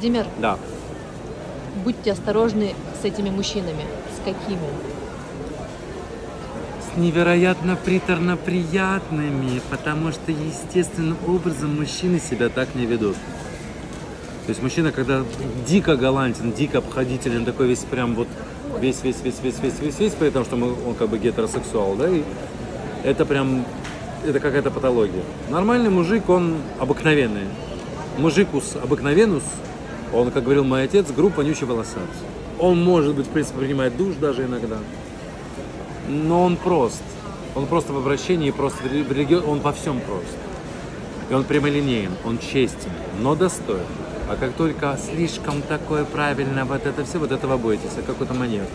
Владимир, Да. будьте осторожны с этими мужчинами. С какими? С невероятно приторно-приятными, потому что естественным образом мужчины себя так не ведут. То есть мужчина, когда дико галантен, дико обходителен, такой весь прям вот весь, весь, весь, весь, весь, весь, весь, при том, что мы, он как бы гетеросексуал, да, и это прям, это какая-то патология. Нормальный мужик, он обыкновенный. Мужикус обыкновенус, он, как говорил мой отец, группа вонючий волосат. Он, может быть, в принципе, принимает душ даже иногда. Но он прост. Он просто в обращении, просто в религио... он во всем прост. И он прямолинеен, он честен, но достоин. А как только слишком такое правильно, вот это все, вот этого бойтесь, а какой-то манер.